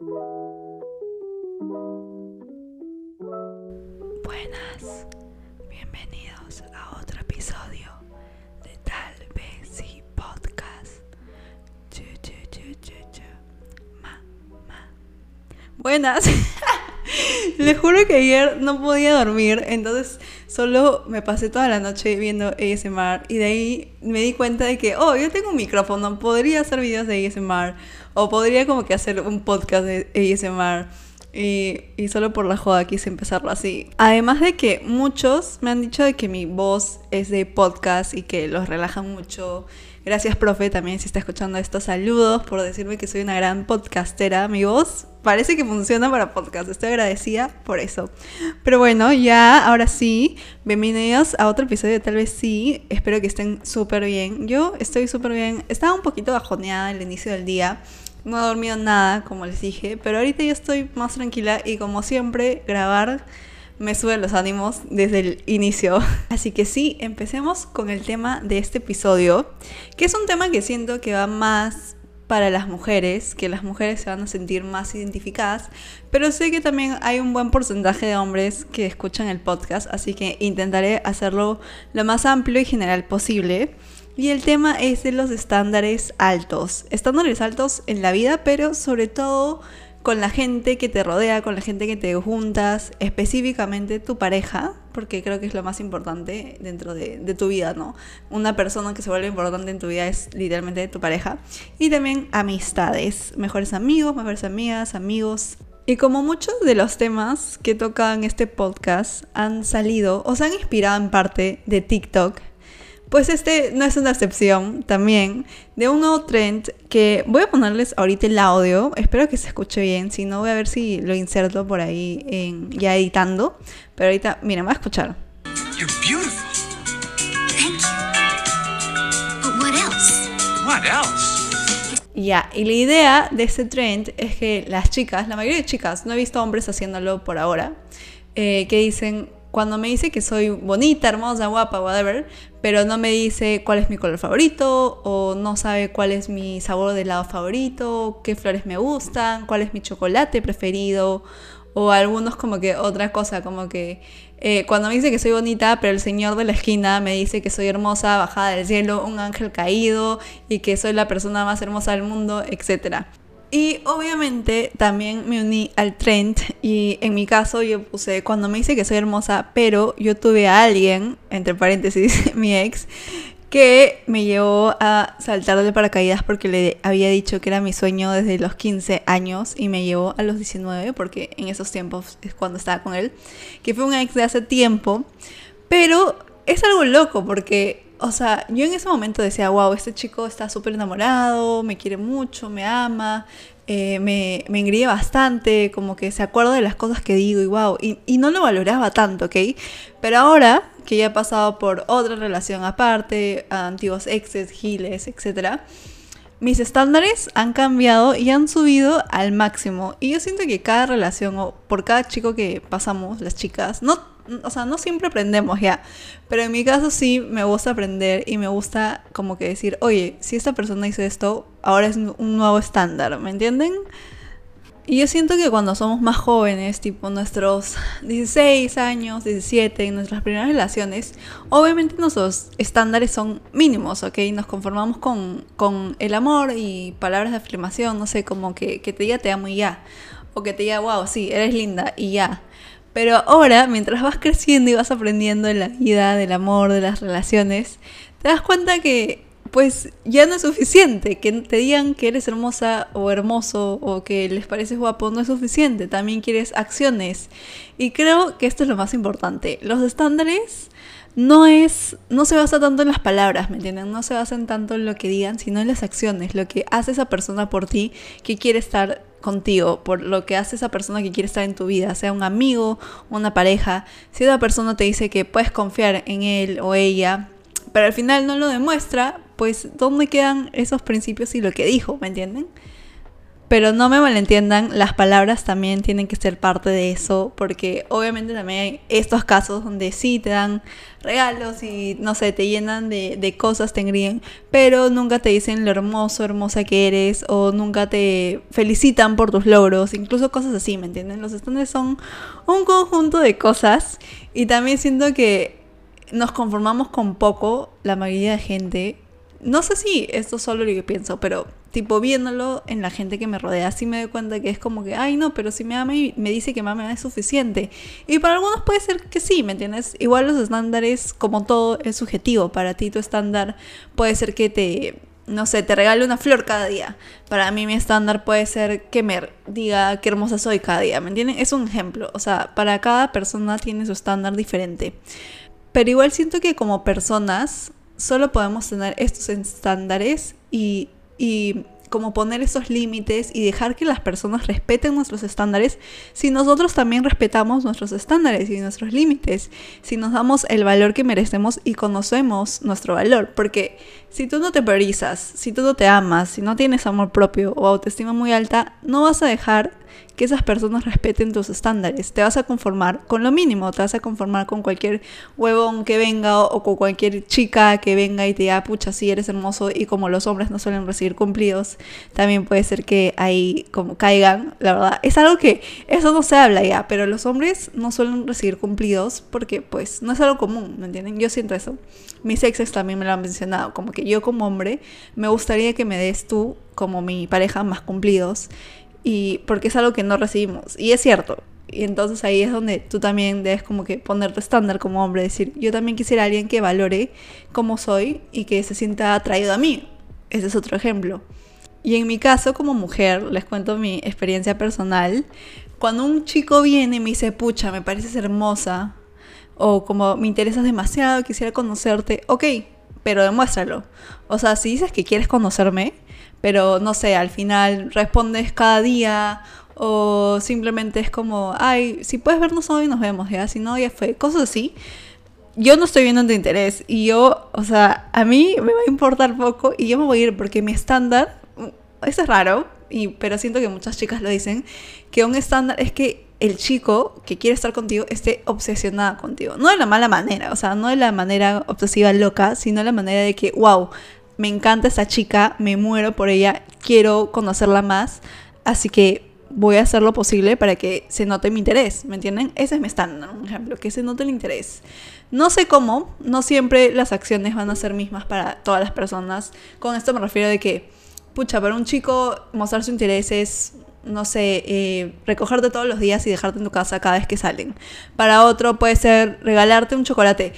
Buenas, bienvenidos a otro episodio de Tal vez sí podcast. Chu, chu, chu. Ma, ma. Buenas. Les juro que ayer no podía dormir, entonces solo me pasé toda la noche viendo ASMR y de ahí me di cuenta de que, oh, yo tengo un micrófono, podría hacer videos de ASMR o podría como que hacer un podcast de ASMR. Y, y, solo por la joda quise empezarlo así. Además de que muchos me han dicho de que mi voz es de podcast y que los relaja mucho. Gracias, profe, también si está escuchando esto. Saludos por decirme que soy una gran podcastera. Mi voz parece que funciona para podcast. Estoy agradecida por eso. Pero bueno, ya, ahora sí, bienvenidos a otro episodio de Tal vez sí. Espero que estén súper bien. Yo estoy súper bien. Estaba un poquito bajoneada el inicio del día no he dormido nada, como les dije, pero ahorita ya estoy más tranquila y como siempre, grabar me sube los ánimos desde el inicio. Así que sí, empecemos con el tema de este episodio, que es un tema que siento que va más para las mujeres, que las mujeres se van a sentir más identificadas, pero sé que también hay un buen porcentaje de hombres que escuchan el podcast, así que intentaré hacerlo lo más amplio y general posible. Y el tema es de los estándares altos. Estándares altos en la vida, pero sobre todo con la gente que te rodea, con la gente que te juntas, específicamente tu pareja, porque creo que es lo más importante dentro de, tu vida, ¿no? Una persona que se vuelve importante en tu vida es literalmente tu pareja. Y también amistades, mejores amigos, mejores amigas, amigos. Y como muchos de los temas que tocan este podcast han salido o se han inspirado en parte de TikTok, pues este no es una excepción también de un nuevo trend que voy a ponerles ahorita el audio. Espero que se escuche bien. Si no, voy a ver si lo inserto por ahí en, ya editando. Pero ahorita, miren, voy a escuchar. You're beautiful. Thank you. But what else? What else? Ya, y la idea de este trend es que las chicas, la mayoría de chicas, no he visto hombres haciéndolo por ahora, eh, que dicen, cuando me dice que soy bonita, hermosa, guapa, whatever, pero no me dice cuál es mi color favorito o no sabe cuál es mi sabor de helado favorito, qué flores me gustan, cuál es mi chocolate preferido o algunos como que otra cosa, como que eh, cuando me dice que soy bonita, pero el señor de la esquina me dice que soy hermosa, bajada del cielo, un ángel caído y que soy la persona más hermosa del mundo, etcétera. Y obviamente también me uní al trend y en mi caso yo puse cuando me dice que soy hermosa, pero yo tuve a alguien, entre paréntesis, mi ex, que me llevó a saltar de paracaídas porque le había dicho que era mi sueño desde los 15 años y me llevó a los 19 porque en esos tiempos es cuando estaba con él, que fue un ex de hace tiempo, pero es algo loco porque o sea, yo en ese momento decía, wow, este chico está súper enamorado, me quiere mucho, me ama, eh, me, me engríe bastante, como que se acuerda de las cosas que digo y wow, y, no lo valoraba tanto, ¿ok? Pero ahora que ya he pasado por otra relación aparte, antiguos exes, giles, etc., mis estándares han cambiado y han subido al máximo. Y yo siento que cada relación o por cada chico que pasamos, las chicas, no o sea, no siempre aprendemos ya, pero en mi caso sí me gusta aprender y me gusta como que decir, oye, si esta persona hizo esto, ahora es un nuevo estándar, ¿me entienden? Y yo siento que cuando somos más jóvenes, tipo nuestros 16 años, 17, en nuestras primeras relaciones, obviamente nuestros estándares son mínimos, ¿ok? Nos conformamos con, con el amor y palabras de afirmación, no sé, como que, que te diga te amo y ya. O que te diga, wow, sí, eres linda y ya. Pero ahora, mientras vas creciendo y vas aprendiendo de la vida, del amor, de las relaciones, te das cuenta que pues ya no es suficiente. Que te digan que eres hermosa o hermoso o que les pareces guapo no es suficiente. También quieres acciones. Y creo que esto es lo más importante. Los estándares no es no se basa tanto en las palabras, ¿me entienden? No se basan tanto en lo que digan, sino en las acciones, lo que hace esa persona por ti que quiere estar contigo, por lo que hace esa persona que quiere estar en tu vida, sea un amigo, una pareja. Si esa persona te dice que puedes confiar en él o ella, pero al final no lo demuestra, pues ¿dónde quedan esos principios y lo que dijo? ¿Me entienden? Pero no me malentiendan, las palabras también tienen que ser parte de eso, porque obviamente también hay estos casos donde sí te dan regalos y no sé, te llenan de, cosas, te engríen, pero nunca te dicen lo hermoso, hermosa que eres, o nunca te felicitan por tus logros, incluso cosas así, ¿me entienden? Los estándares son un conjunto de cosas y también siento que nos conformamos con poco, la mayoría de gente. No sé si esto es solo lo que pienso, pero tipo viéndolo en la gente que me rodea, sí me doy cuenta que es como que, ay no, pero si me ama me dice que me ama es suficiente. Y para algunos puede ser que sí, ¿me entiendes? Igual los estándares, como todo, es subjetivo. Para ti tu estándar puede ser que te, no sé, te regale una flor cada día. Para mí mi estándar puede ser que me diga qué hermosa soy cada día, ¿me entienden? Es un ejemplo. O sea, para cada persona tiene su estándar diferente. Pero igual siento que como personas solo podemos tener estos estándares y, y como poner esos límites y dejar que las personas respeten nuestros estándares si nosotros también respetamos nuestros estándares y nuestros límites, si nos damos el valor que merecemos y conocemos nuestro valor, porque si tú no te priorizas, si tú no te amas, si no tienes amor propio o autoestima muy alta, no vas a dejar que esas personas respeten tus estándares. Te vas a conformar con lo mínimo, te vas a conformar con cualquier huevón que venga o, con cualquier chica que venga y te diga, pucha, sí, eres hermoso y como los hombres no suelen recibir cumplidos, también puede ser que ahí como caigan, la verdad. Es algo que eso no se habla ya, pero los hombres no suelen recibir cumplidos porque pues no es algo común, ¿me entienden? Yo siento eso. Mis exes también me lo han mencionado, como que yo como hombre me gustaría que me des tú como mi pareja más cumplidos y porque es algo que no recibimos. Y es cierto. Y entonces ahí es donde tú también debes como que ponerte estándar como hombre, decir, yo también quisiera a alguien que valore cómo soy y que se sienta atraído a mí. Ese es otro ejemplo. Y en mi caso como mujer, les cuento mi experiencia personal, cuando un chico viene y me dice, pucha, me pareces hermosa, o como me interesas demasiado, quisiera conocerte, ok, pero demuéstralo. O sea, si dices que quieres conocerme, pero no sé, al final respondes cada día o simplemente es como, ay, si puedes vernos hoy nos vemos, ya, si no, ya fue, cosas así. Yo no estoy viendo tu interés y yo, o sea, a mí me va a importar poco y yo me voy a ir porque mi estándar, eso es raro, y, pero siento que muchas chicas lo dicen, que un estándar es que el chico que quiere estar contigo esté obsesionada contigo. No de la mala manera, o sea, no de la manera obsesiva loca, sino de la manera de que, wow, me encanta esta chica, me muero por ella, quiero conocerla más, así que voy a hacer lo posible para que se note mi interés, ¿me entienden? Ese es mi estándar, un ejemplo, que se note el interés. No sé cómo, no siempre las acciones van a ser mismas para todas las personas. Con esto me refiero de que, pucha, para un chico mostrar su interés es, no sé, eh, recogerte todos los días y dejarte en tu casa cada vez que salen. Para otro puede ser regalarte un chocolate.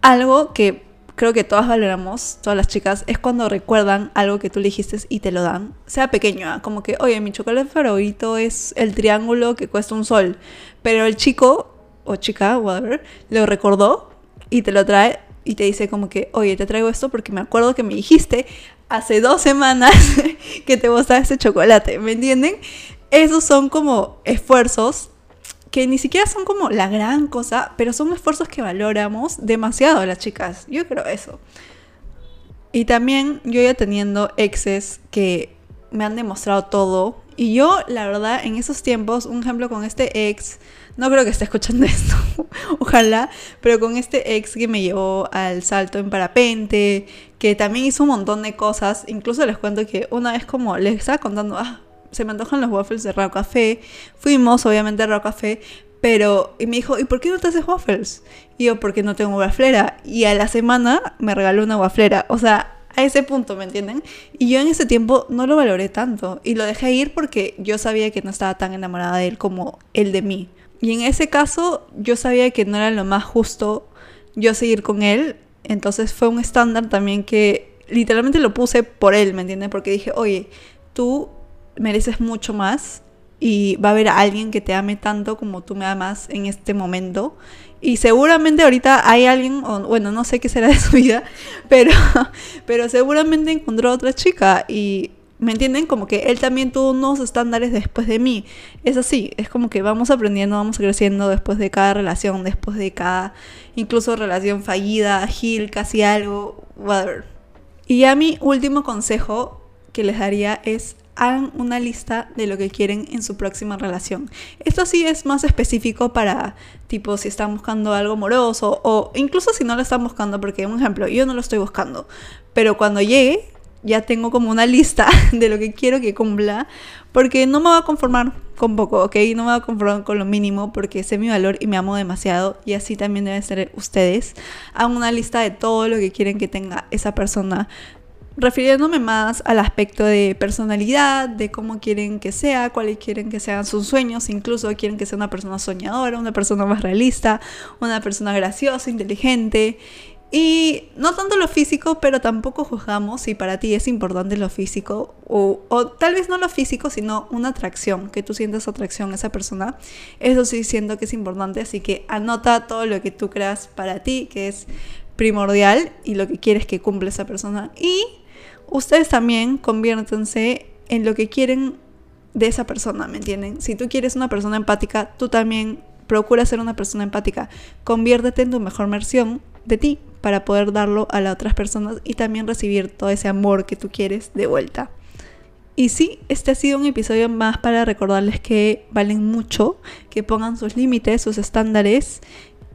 Algo que creo que todas valoramos, todas las chicas, es cuando recuerdan algo que tú le dijiste y te lo dan. Sea pequeño, ¿ah? como que, oye, mi chocolate favorito es el triángulo que cuesta un sol. Pero el chico o chica, whatever, lo recordó y te lo trae y te dice como que, oye, te traigo esto porque me acuerdo que me dijiste hace dos semanas que te gustaba ese chocolate, ¿me entienden? Esos son como esfuerzos que ni siquiera son como la gran cosa, pero son esfuerzos que valoramos demasiado las chicas. Yo creo eso. Y también yo ya teniendo exes que me han demostrado todo. Y yo, la verdad, en esos tiempos, un ejemplo con este ex, no creo que esté escuchando esto, ojalá, pero con este ex que me llevó al salto en parapente, que también hizo un montón de cosas, incluso les cuento que una vez como les estaba contando, ah, se me antojan los waffles de Rao Café. Fuimos, obviamente, a Rao Café. Pero, y me dijo, ¿y por qué no te haces waffles? Y yo, porque no tengo waflera. Y a la semana me regaló una waflera. O sea, a ese punto, ¿me entienden? Y yo en ese tiempo no lo valoré tanto. Y lo dejé ir porque yo sabía que no estaba tan enamorada de él como él de mí. Y en ese caso, yo sabía que no era lo más justo yo seguir con él. Entonces fue un estándar también que literalmente lo puse por él, ¿me entienden? Porque dije, oye, tú mereces mucho más y va a haber alguien que te ame tanto como tú me amas en este momento. Y seguramente ahorita hay alguien, bueno, no sé qué será de su vida, pero, pero seguramente encontró otra chica y ¿Me entienden? Como que él también tuvo unos estándares después de mí. Es así, es como que vamos aprendiendo, vamos creciendo después de cada relación, después de cada incluso relación fallida, gil, casi algo, whatever. Y ya mi último consejo que les daría es hagan una lista de lo que quieren en su próxima relación. Esto sí es más específico para tipo si están buscando algo amoroso o incluso si no lo están buscando, porque un ejemplo, yo no lo estoy buscando, pero cuando llegue ya tengo como una lista de lo que quiero que cumpla, porque no me voy a conformar con poco, ¿ok? No me voy a conformar con lo mínimo porque sé mi valor y me amo demasiado y así también deben ser ustedes. Hagan una lista de todo lo que quieren que tenga esa persona refiriéndome más al aspecto de personalidad, de cómo quieren que sea, cuáles quieren que sean sus sueños, incluso quieren que sea una persona soñadora, una persona más realista, una persona graciosa, inteligente. Y no tanto lo físico, pero tampoco juzgamos si para ti es importante lo físico, o, o, tal vez no lo físico, sino una atracción, que tú sientas atracción a esa persona. Eso sí siento que es importante, así que anota todo lo que tú creas para ti, que es primordial, y lo que quieres que cumpla esa persona. Y ustedes también conviértanse en lo que quieren de esa persona, ¿me entienden? Si tú quieres una persona empática, tú también procura ser una persona empática. Conviértete en tu mejor versión de ti para poder darlo a las otras personas y también recibir todo ese amor que tú quieres de vuelta. Y sí, este ha sido un episodio más para recordarles que valen mucho, que pongan sus límites, sus estándares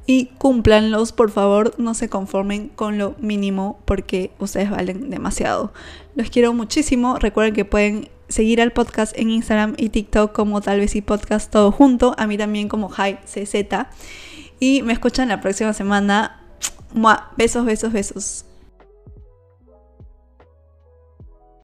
y cúmplanlos, por favor, no se conformen con lo mínimo porque ustedes valen demasiado. Los quiero muchísimo, recuerden que pueden seguir al podcast en Instagram y TikTok como tal vez y podcast todo junto, a mí también como CZ y me escuchan la próxima semana. Besos, besos, besos.